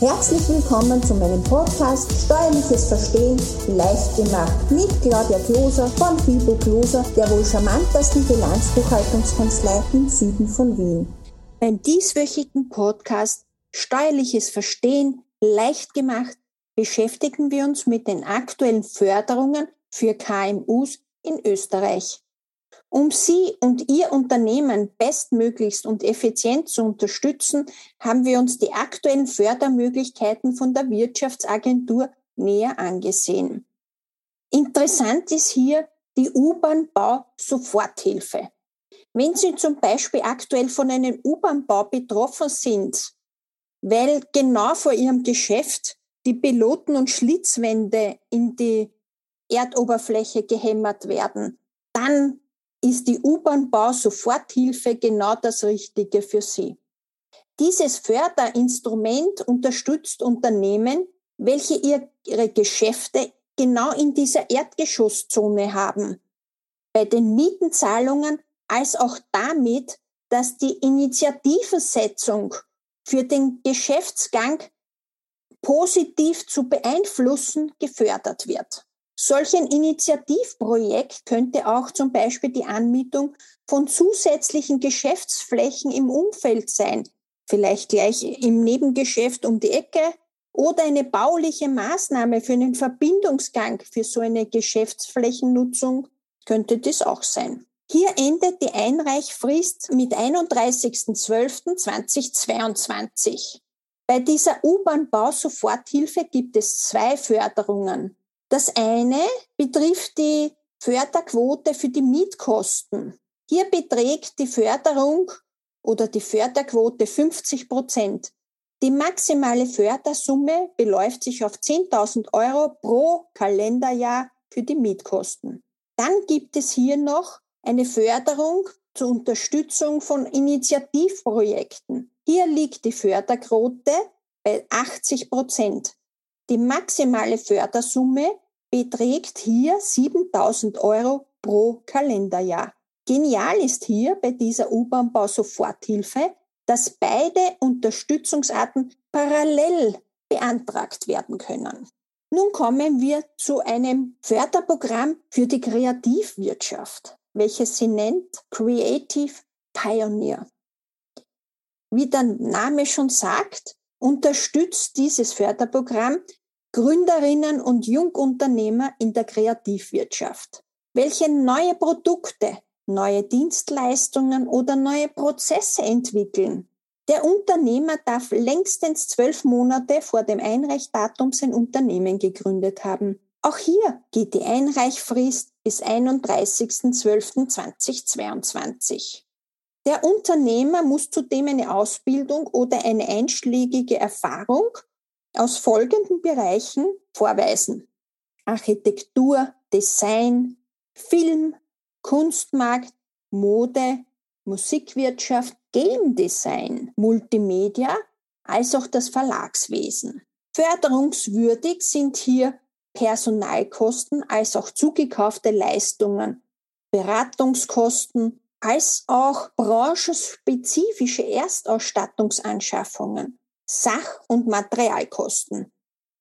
Herzlich willkommen zu meinem Podcast Steuerliches Verstehen leicht gemacht mit Claudia Kloser von Fibo Kloser, der wohl charmantesten Bilanzbuchhaltungskanzlei im Süden von Wien. Beim dieswöchigen Podcast Steuerliches Verstehen leicht gemacht beschäftigen wir uns mit den aktuellen Förderungen für KMUs in Österreich. Um Sie und Ihr Unternehmen bestmöglichst und effizient zu unterstützen, haben wir uns die aktuellen Fördermöglichkeiten von der Wirtschaftsagentur näher angesehen. Interessant ist hier die U-Bahn-Bau-Soforthilfe. Wenn Sie zum Beispiel aktuell von einem U-Bahn-Bau betroffen sind, weil genau vor Ihrem Geschäft die Piloten- und Schlitzwände in die Erdoberfläche gehämmert werden, dann ist die U-Bahn-Bau-Soforthilfe genau das Richtige für Sie. Dieses Förderinstrument unterstützt Unternehmen, welche ihre Geschäfte genau in dieser Erdgeschosszone haben. Bei den Mietenzahlungen als auch damit, dass die Initiativensetzung für den Geschäftsgang positiv zu beeinflussen gefördert wird. Solch ein Initiativprojekt könnte auch zum Beispiel die Anmietung von zusätzlichen Geschäftsflächen im Umfeld sein, vielleicht gleich im Nebengeschäft um die Ecke oder eine bauliche Maßnahme für einen Verbindungsgang für so eine Geschäftsflächennutzung könnte das auch sein. Hier endet die Einreichfrist mit 31.12.2022. Bei dieser U-Bahn-Bausoforthilfe gibt es zwei Förderungen. Das eine betrifft die Förderquote für die Mietkosten. Hier beträgt die Förderung oder die Förderquote 50 Prozent. Die maximale Fördersumme beläuft sich auf 10.000 Euro pro Kalenderjahr für die Mietkosten. Dann gibt es hier noch eine Förderung zur Unterstützung von Initiativprojekten. Hier liegt die Förderquote bei 80 Prozent. Die maximale Fördersumme beträgt hier 7000 Euro pro Kalenderjahr. Genial ist hier bei dieser U-Bahn-Bau-Soforthilfe, dass beide Unterstützungsarten parallel beantragt werden können. Nun kommen wir zu einem Förderprogramm für die Kreativwirtschaft, welches sie nennt Creative Pioneer. Wie der Name schon sagt, unterstützt dieses Förderprogramm Gründerinnen und Jungunternehmer in der Kreativwirtschaft, welche neue Produkte, neue Dienstleistungen oder neue Prozesse entwickeln. Der Unternehmer darf längstens zwölf Monate vor dem Einreichdatum sein Unternehmen gegründet haben. Auch hier geht die Einreichfrist bis 31.12.2022. Der Unternehmer muss zudem eine Ausbildung oder eine einschlägige Erfahrung aus folgenden Bereichen vorweisen. Architektur, Design, Film, Kunstmarkt, Mode, Musikwirtschaft, Game Design, Multimedia, als auch das Verlagswesen. Förderungswürdig sind hier Personalkosten als auch zugekaufte Leistungen, Beratungskosten, als auch branchenspezifische Erstausstattungsanschaffungen. Sach- und Materialkosten.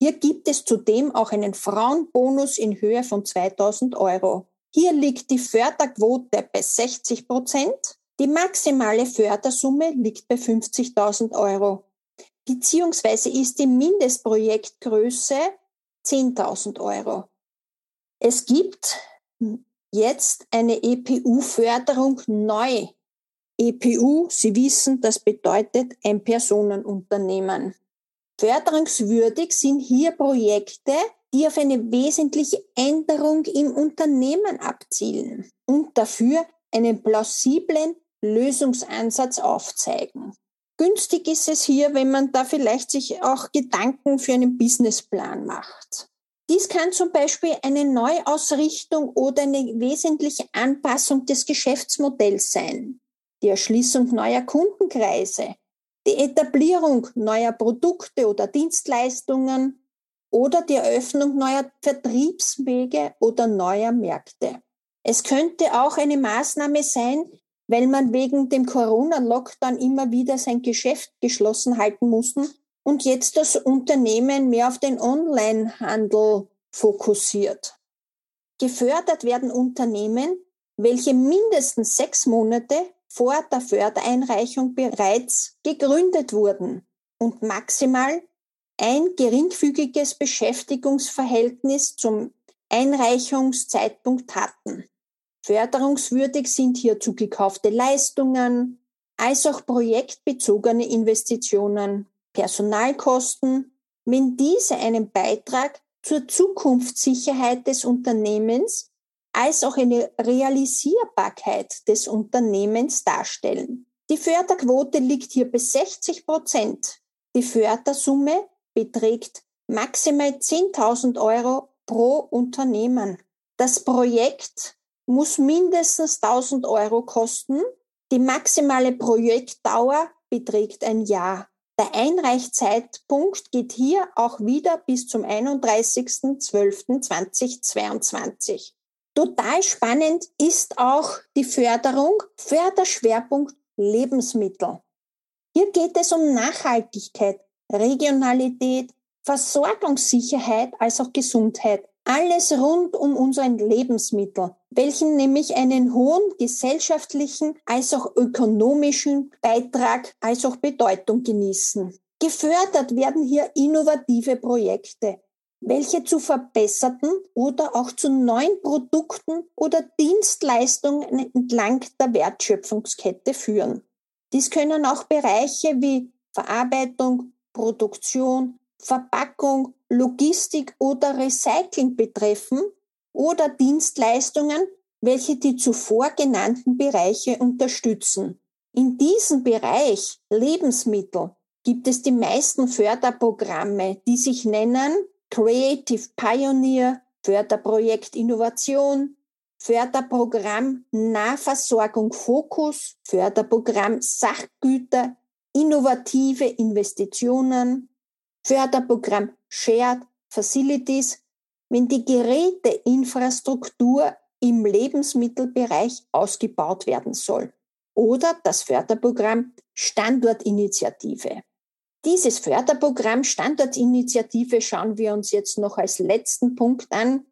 Hier gibt es zudem auch einen Frauenbonus in Höhe von 2000 Euro. Hier liegt die Förderquote bei 60 Prozent. Die maximale Fördersumme liegt bei 50.000 Euro. Beziehungsweise ist die Mindestprojektgröße 10.000 Euro. Es gibt jetzt eine EPU-Förderung neu EPU, Sie wissen, das bedeutet ein Personenunternehmen. Förderungswürdig sind hier Projekte, die auf eine wesentliche Änderung im Unternehmen abzielen und dafür einen plausiblen Lösungsansatz aufzeigen. Günstig ist es hier, wenn man da vielleicht sich auch Gedanken für einen Businessplan macht. Dies kann zum Beispiel eine Neuausrichtung oder eine wesentliche Anpassung des Geschäftsmodells sein die Erschließung neuer Kundenkreise, die Etablierung neuer Produkte oder Dienstleistungen oder die Eröffnung neuer Vertriebswege oder neuer Märkte. Es könnte auch eine Maßnahme sein, weil man wegen dem Corona-Lockdown immer wieder sein Geschäft geschlossen halten musste, und jetzt das Unternehmen mehr auf den Onlinehandel fokussiert. Gefördert werden Unternehmen, welche mindestens sechs Monate vor der Fördereinreichung bereits gegründet wurden und maximal ein geringfügiges Beschäftigungsverhältnis zum Einreichungszeitpunkt hatten. Förderungswürdig sind hier zugekaufte Leistungen, als auch projektbezogene Investitionen, Personalkosten, wenn diese einen Beitrag zur Zukunftssicherheit des Unternehmens als auch eine Realisierbarkeit des Unternehmens darstellen. Die Förderquote liegt hier bei 60 Prozent. Die Fördersumme beträgt maximal 10.000 Euro pro Unternehmen. Das Projekt muss mindestens 1000 Euro kosten. Die maximale Projektdauer beträgt ein Jahr. Der Einreichzeitpunkt geht hier auch wieder bis zum 31.12.2022. Total spannend ist auch die Förderung, Förderschwerpunkt Lebensmittel. Hier geht es um Nachhaltigkeit, Regionalität, Versorgungssicherheit als auch Gesundheit. Alles rund um unseren Lebensmittel, welchen nämlich einen hohen gesellschaftlichen als auch ökonomischen Beitrag als auch Bedeutung genießen. Gefördert werden hier innovative Projekte, welche zu verbesserten oder auch zu neuen Produkten oder Dienstleistungen entlang der Wertschöpfungskette führen. Dies können auch Bereiche wie Verarbeitung, Produktion, Verpackung, Logistik oder Recycling betreffen oder Dienstleistungen, welche die zuvor genannten Bereiche unterstützen. In diesem Bereich Lebensmittel gibt es die meisten Förderprogramme, die sich nennen Creative Pioneer, Förderprojekt Innovation, Förderprogramm Nahversorgung Fokus, Förderprogramm Sachgüter, innovative Investitionen, Förderprogramm Shared Facilities, wenn die Geräteinfrastruktur im Lebensmittelbereich ausgebaut werden soll. Oder das Förderprogramm Standortinitiative. Dieses Förderprogramm Standortinitiative schauen wir uns jetzt noch als letzten Punkt an.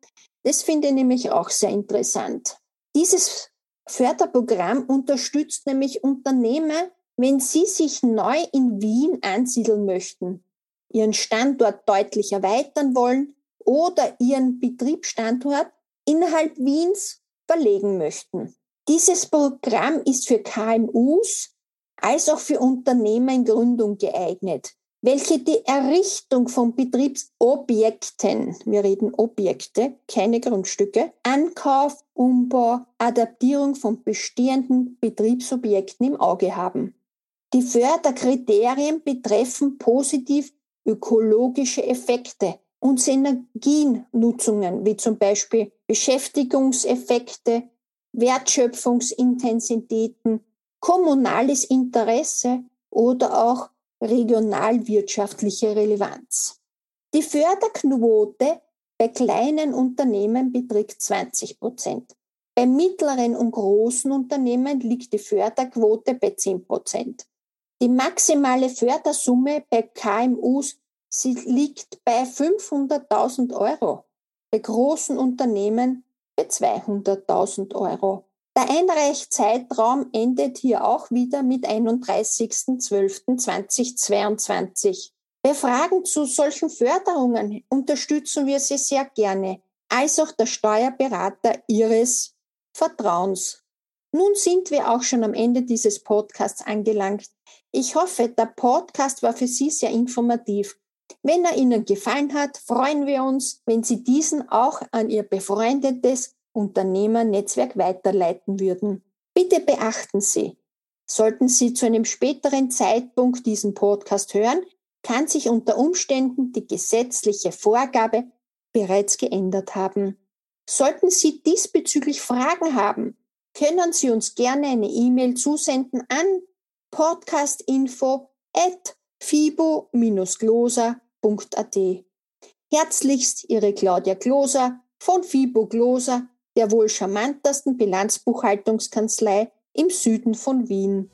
Das finde ich nämlich auch sehr interessant. Dieses Förderprogramm unterstützt nämlich Unternehmer, wenn sie sich neu in Wien ansiedeln möchten, ihren Standort deutlich erweitern wollen oder ihren Betriebsstandort innerhalb Wiens verlegen möchten. Dieses Programm ist für KMUs als auch für Unternehmer in Gründung geeignet, welche die Errichtung von Betriebsobjekten, wir reden Objekte, keine Grundstücke, Ankauf, Umbau, Adaptierung von bestehenden Betriebsobjekten im Auge haben. Die Förderkriterien betreffen positiv ökologische Effekte und Synergiennutzungen, wie zum Beispiel Beschäftigungseffekte, Wertschöpfungsintensitäten, kommunales Interesse oder auch regionalwirtschaftliche Relevanz. Die Förderquote bei kleinen Unternehmen beträgt 20 Prozent. Bei mittleren und großen Unternehmen liegt die Förderquote bei 10 Prozent. Die maximale Fördersumme bei KMUs liegt bei 500.000 Euro, bei großen Unternehmen bei 200.000 Euro. Der Einreichzeitraum endet hier auch wieder mit 31.12.2022. Bei Fragen zu solchen Förderungen unterstützen wir Sie sehr gerne, als auch der Steuerberater Ihres Vertrauens. Nun sind wir auch schon am Ende dieses Podcasts angelangt. Ich hoffe, der Podcast war für Sie sehr informativ. Wenn er Ihnen gefallen hat, freuen wir uns, wenn Sie diesen auch an Ihr befreundetes Unternehmernetzwerk weiterleiten würden. Bitte beachten Sie, sollten Sie zu einem späteren Zeitpunkt diesen Podcast hören, kann sich unter Umständen die gesetzliche Vorgabe bereits geändert haben. Sollten Sie diesbezüglich Fragen haben, können Sie uns gerne eine E-Mail zusenden an podcastinfo at fibo-gloser.at. Herzlichst Ihre Claudia Gloser von Fibo Gloser der wohl charmantesten Bilanzbuchhaltungskanzlei im Süden von Wien.